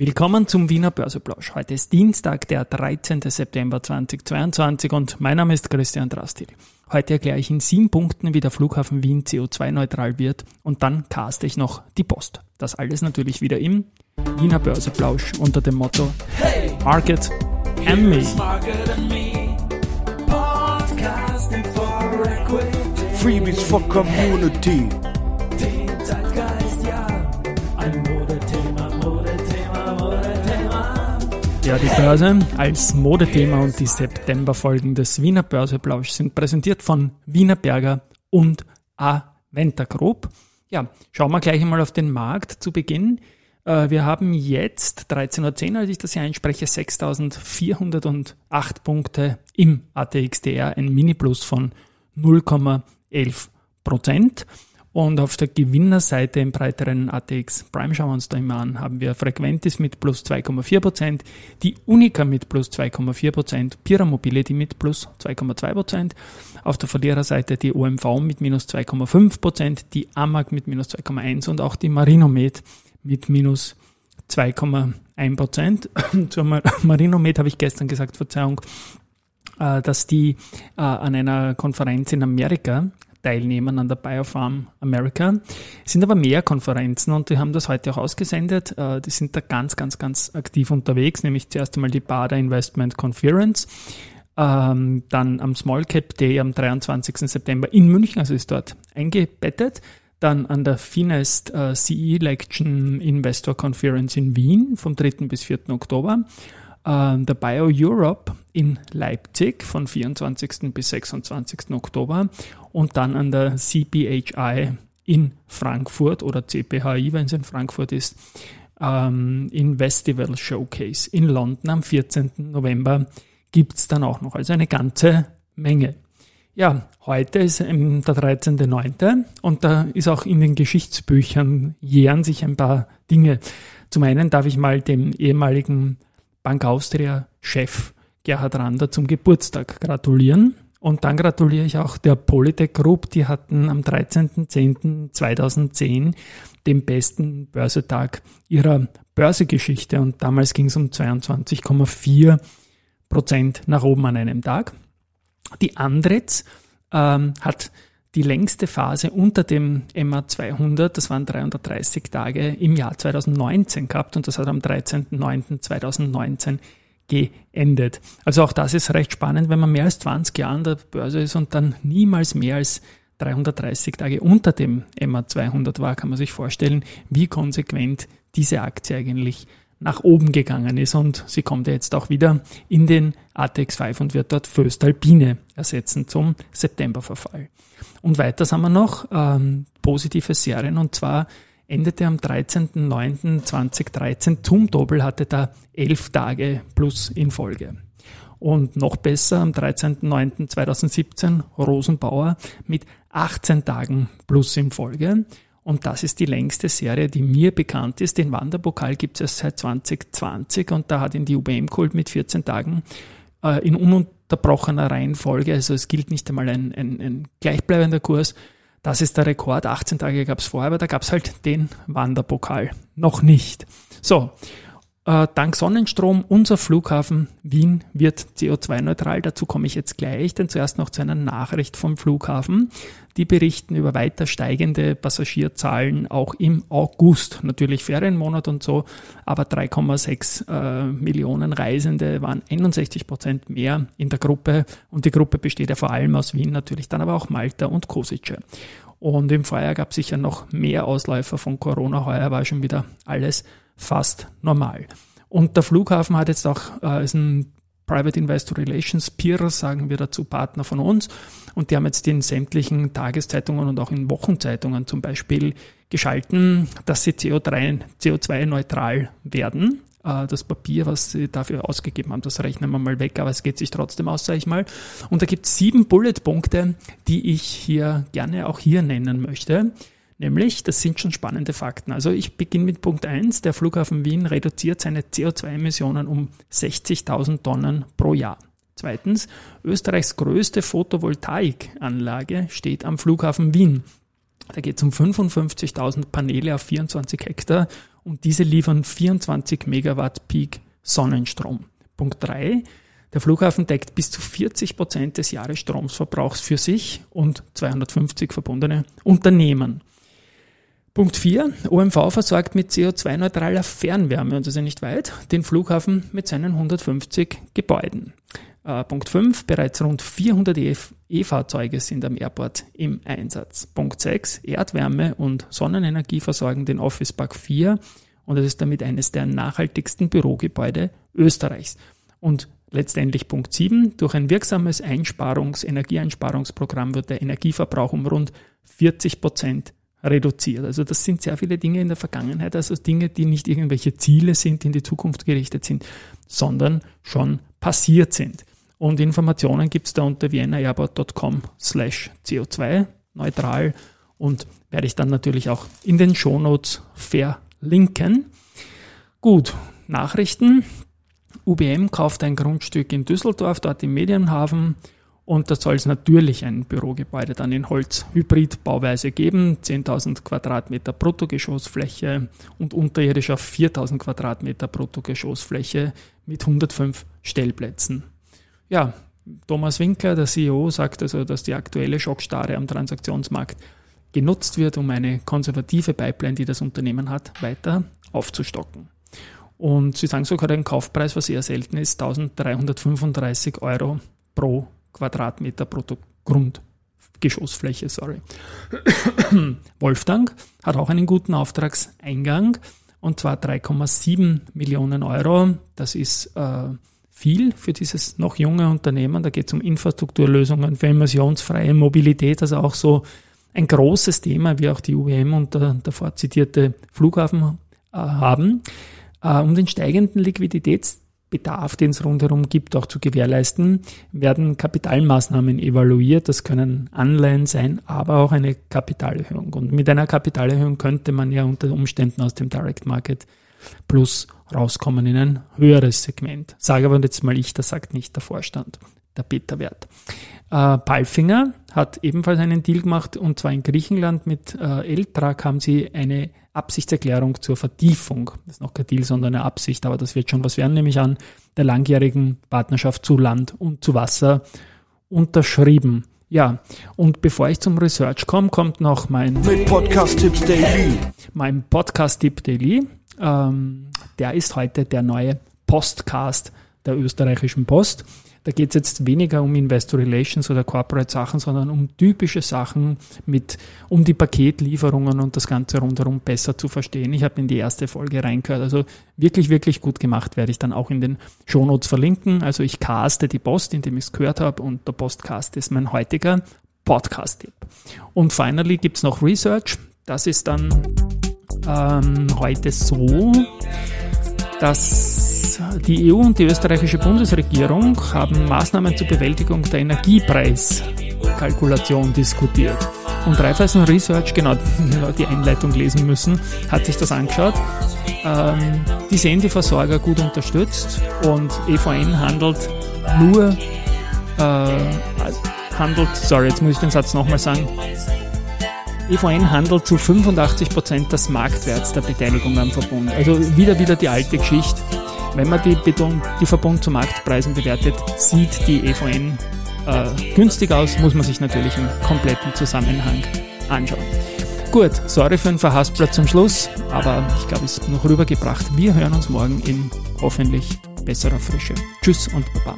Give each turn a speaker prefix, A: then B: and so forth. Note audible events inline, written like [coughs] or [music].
A: Willkommen zum Wiener Börseplausch. Heute ist Dienstag, der 13. September 2022 und mein Name ist Christian Drastil. Heute erkläre ich in sieben Punkten, wie der Flughafen Wien CO2-neutral wird und dann caste ich noch die Post. Das alles natürlich wieder im Wiener Börseplausch unter dem Motto hey, Market and Me.
B: Freebies for Community.
A: Ja, die Börse als Modethema und die Septemberfolgen des Wiener Börseplausch sind präsentiert von Wiener Berger und Aventa Group. Ja, schauen wir gleich einmal auf den Markt zu Beginn. Äh, wir haben jetzt 13.10 Uhr, als ich das hier einspreche, 6.408 Punkte im ATXDR, ein Mini-Plus von 0,11 Prozent. Und auf der Gewinnerseite im breiteren ATX Prime schauen wir uns da immer an, haben wir Frequentis mit plus 2,4%, die Unica mit plus 2,4%, Pira Mobility mit plus 2,2%, auf der Verliererseite die OMV mit minus 2,5%, die AMAG mit minus 2,1% und auch die Marinomed mit minus 2,1%. [laughs] Zur Marinomed habe ich gestern gesagt, Verzeihung, äh, dass die äh, an einer Konferenz in Amerika teilnehmen an der Biofarm America. Es sind aber mehr Konferenzen und die haben das heute auch ausgesendet. Äh, die sind da ganz, ganz, ganz aktiv unterwegs, nämlich zuerst einmal die Bader Investment Conference, ähm, dann am Small Cap Day am 23. September in München, also ist dort eingebettet. Dann an der Finest äh, CE Election Investor Conference in Wien vom 3. bis 4. Oktober äh, der Bio Europe in Leipzig von 24. bis 26. Oktober und dann an der CPHI in Frankfurt oder CPHI, wenn es in Frankfurt ist, ähm, in Festival Showcase in London am 14. November gibt es dann auch noch. Also eine ganze Menge. Ja, heute ist der 13.09. und da ist auch in den Geschichtsbüchern jähren sich ein paar Dinge. Zum einen darf ich mal dem ehemaligen Bank Austria-Chef Gerhard Rander zum Geburtstag gratulieren. Und dann gratuliere ich auch der Polytech Group. Die hatten am 13.10.2010 den besten Börsetag ihrer Börsegeschichte. Und damals ging es um 22,4 Prozent nach oben an einem Tag. Die Andretz ähm, hat die längste Phase unter dem MA 200, das waren 330 Tage im Jahr 2019 gehabt und das hat am 13.09.2019 geendet. Also auch das ist recht spannend, wenn man mehr als 20 Jahre an der Börse ist und dann niemals mehr als 330 Tage unter dem MA 200 war, kann man sich vorstellen, wie konsequent diese Aktie eigentlich nach oben gegangen ist und sie kommt ja jetzt auch wieder in den ATX 5 und wird dort Föstalpine ersetzen zum Septemberverfall. Und weiter haben wir noch ähm, positive Serien und zwar endete am 13.09.2013 zum Doppel hatte da elf Tage plus in Folge. Und noch besser am 13.09.2017 Rosenbauer mit 18 Tagen plus in Folge. Und das ist die längste Serie, die mir bekannt ist. Den Wanderpokal gibt es seit 2020 und da hat ihn die UBM geholt mit 14 Tagen äh, in ununterbrochener Reihenfolge. Also es gilt nicht einmal ein, ein, ein gleichbleibender Kurs. Das ist der Rekord. 18 Tage gab es vorher, aber da gab es halt den Wanderpokal. Noch nicht. So, dank Sonnenstrom, unser Flughafen Wien wird CO2-neutral. Dazu komme ich jetzt gleich, denn zuerst noch zu einer Nachricht vom Flughafen. Die berichten über weiter steigende Passagierzahlen auch im August. Natürlich Ferienmonat und so, aber 3,6 äh, Millionen Reisende waren 61 Prozent mehr in der Gruppe. Und die Gruppe besteht ja vor allem aus Wien, natürlich dann aber auch Malta und Kosice. Und im Vorjahr gab es sicher noch mehr Ausläufer von Corona. Heuer war schon wieder alles fast normal. Und der Flughafen hat jetzt auch, äh, ist ein Private Investor Relations Peer, sagen wir dazu, Partner von uns. Und die haben jetzt in sämtlichen Tageszeitungen und auch in Wochenzeitungen zum Beispiel geschalten, dass sie CO3, CO2-neutral werden. Äh, das Papier, was sie dafür ausgegeben haben, das rechnen wir mal weg, aber es geht sich trotzdem aus, sage ich mal. Und da gibt es sieben Bullet-Punkte, die ich hier gerne auch hier nennen möchte. Nämlich, das sind schon spannende Fakten. Also ich beginne mit Punkt 1. Der Flughafen Wien reduziert seine CO2-Emissionen um 60.000 Tonnen pro Jahr. Zweitens, Österreichs größte Photovoltaikanlage steht am Flughafen Wien. Da geht es um 55.000 Paneele auf 24 Hektar und diese liefern 24 Megawatt Peak Sonnenstrom. Punkt 3. Der Flughafen deckt bis zu 40 Prozent des Jahresstromverbrauchs für sich und 250 verbundene Unternehmen. Punkt 4. OMV versorgt mit CO2-neutraler Fernwärme, und das ist ja nicht weit, den Flughafen mit seinen 150 Gebäuden. Äh, Punkt 5. Bereits rund 400 E-Fahrzeuge sind am Airport im Einsatz. Punkt 6. Erdwärme und Sonnenenergie versorgen den Office Park 4 und es ist damit eines der nachhaltigsten Bürogebäude Österreichs. Und letztendlich Punkt 7. Durch ein wirksames Einsparungs-, Energieeinsparungsprogramm wird der Energieverbrauch um rund 40 Prozent reduziert. Also das sind sehr viele Dinge in der Vergangenheit, also Dinge, die nicht irgendwelche Ziele sind, die in die Zukunft gerichtet sind, sondern schon passiert sind. Und Informationen gibt es da unter viennaairbot.com slash CO2 neutral und werde ich dann natürlich auch in den Shownotes verlinken. Gut, Nachrichten. UBM kauft ein Grundstück in Düsseldorf, dort im Medienhafen. Und da soll es natürlich ein Bürogebäude dann in Holz-Hybrid-Bauweise geben. 10.000 Quadratmeter Bruttogeschossfläche und unterirdisch auf 4.000 Quadratmeter Bruttogeschossfläche mit 105 Stellplätzen ja, Thomas Winkler, der CEO, sagt also, dass die aktuelle Schockstarre am Transaktionsmarkt genutzt wird, um eine konservative Pipeline, die das Unternehmen hat, weiter aufzustocken. Und sie sagen sogar den Kaufpreis, was eher selten ist, 1335 Euro pro Quadratmeter brutto Grundgeschossfläche, sorry. [coughs] Wolfgang hat auch einen guten Auftragseingang und zwar 3,7 Millionen Euro. Das ist äh, viel für dieses noch junge Unternehmen. Da geht es um Infrastrukturlösungen für emissionsfreie Mobilität, also auch so ein großes Thema, wie auch die UWM und der davor zitierte Flughafen äh, haben, äh, um den steigenden Liquiditätsbedarf, den es rundherum gibt, auch zu gewährleisten, werden Kapitalmaßnahmen evaluiert. Das können Anleihen sein, aber auch eine Kapitalerhöhung. Und mit einer Kapitalerhöhung könnte man ja unter Umständen aus dem Direct Market Plus rauskommen in ein höheres Segment. Sage aber jetzt mal ich, das sagt nicht der Vorstand, der Beta-Wert. Äh, Palfinger hat ebenfalls einen Deal gemacht und zwar in Griechenland mit äh, Eltrag haben sie eine Absichtserklärung zur Vertiefung. Das ist noch kein Deal, sondern eine Absicht, aber das wird schon was werden, nämlich an der langjährigen Partnerschaft zu Land und zu Wasser unterschrieben. Ja, und bevor ich zum Research komme, kommt noch mein
B: Mit Podcast Tipps Daily.
A: Mein Podcast Tipp Daily. Ähm, der ist heute der neue Postcast der österreichischen Post. Da geht es jetzt weniger um Investor Relations oder Corporate Sachen, sondern um typische Sachen mit, um die Paketlieferungen und das Ganze rundherum besser zu verstehen. Ich habe in die erste Folge reingehört. Also wirklich, wirklich gut gemacht, werde ich dann auch in den Shownotes verlinken. Also ich caste die Post, indem ich es gehört habe und der Postcast ist mein heutiger Podcast-Tipp. Und finally gibt es noch Research. Das ist dann ähm, heute so, dass die EU und die österreichische Bundesregierung haben Maßnahmen zur Bewältigung der Energiepreiskalkulation diskutiert. Und Raiffeisen Research, [laughs] genau, die Einleitung lesen müssen, hat sich das angeschaut. Ähm, die sehen die Versorger gut unterstützt und EVN handelt nur, äh, handelt, sorry, jetzt muss ich den Satz nochmal sagen, EVN handelt zu 85 Prozent des Marktwerts der Beteiligung am Verbund. Also wieder wieder die alte Geschichte. Wenn man die, Beton, die Verbund zu Marktpreisen bewertet, sieht die EVN äh, günstig aus, muss man sich natürlich im kompletten Zusammenhang anschauen. Gut, sorry für den Verhaspler zum Schluss, aber ich glaube, es ist noch rübergebracht. Wir hören uns morgen in hoffentlich besserer Frische. Tschüss und Baba.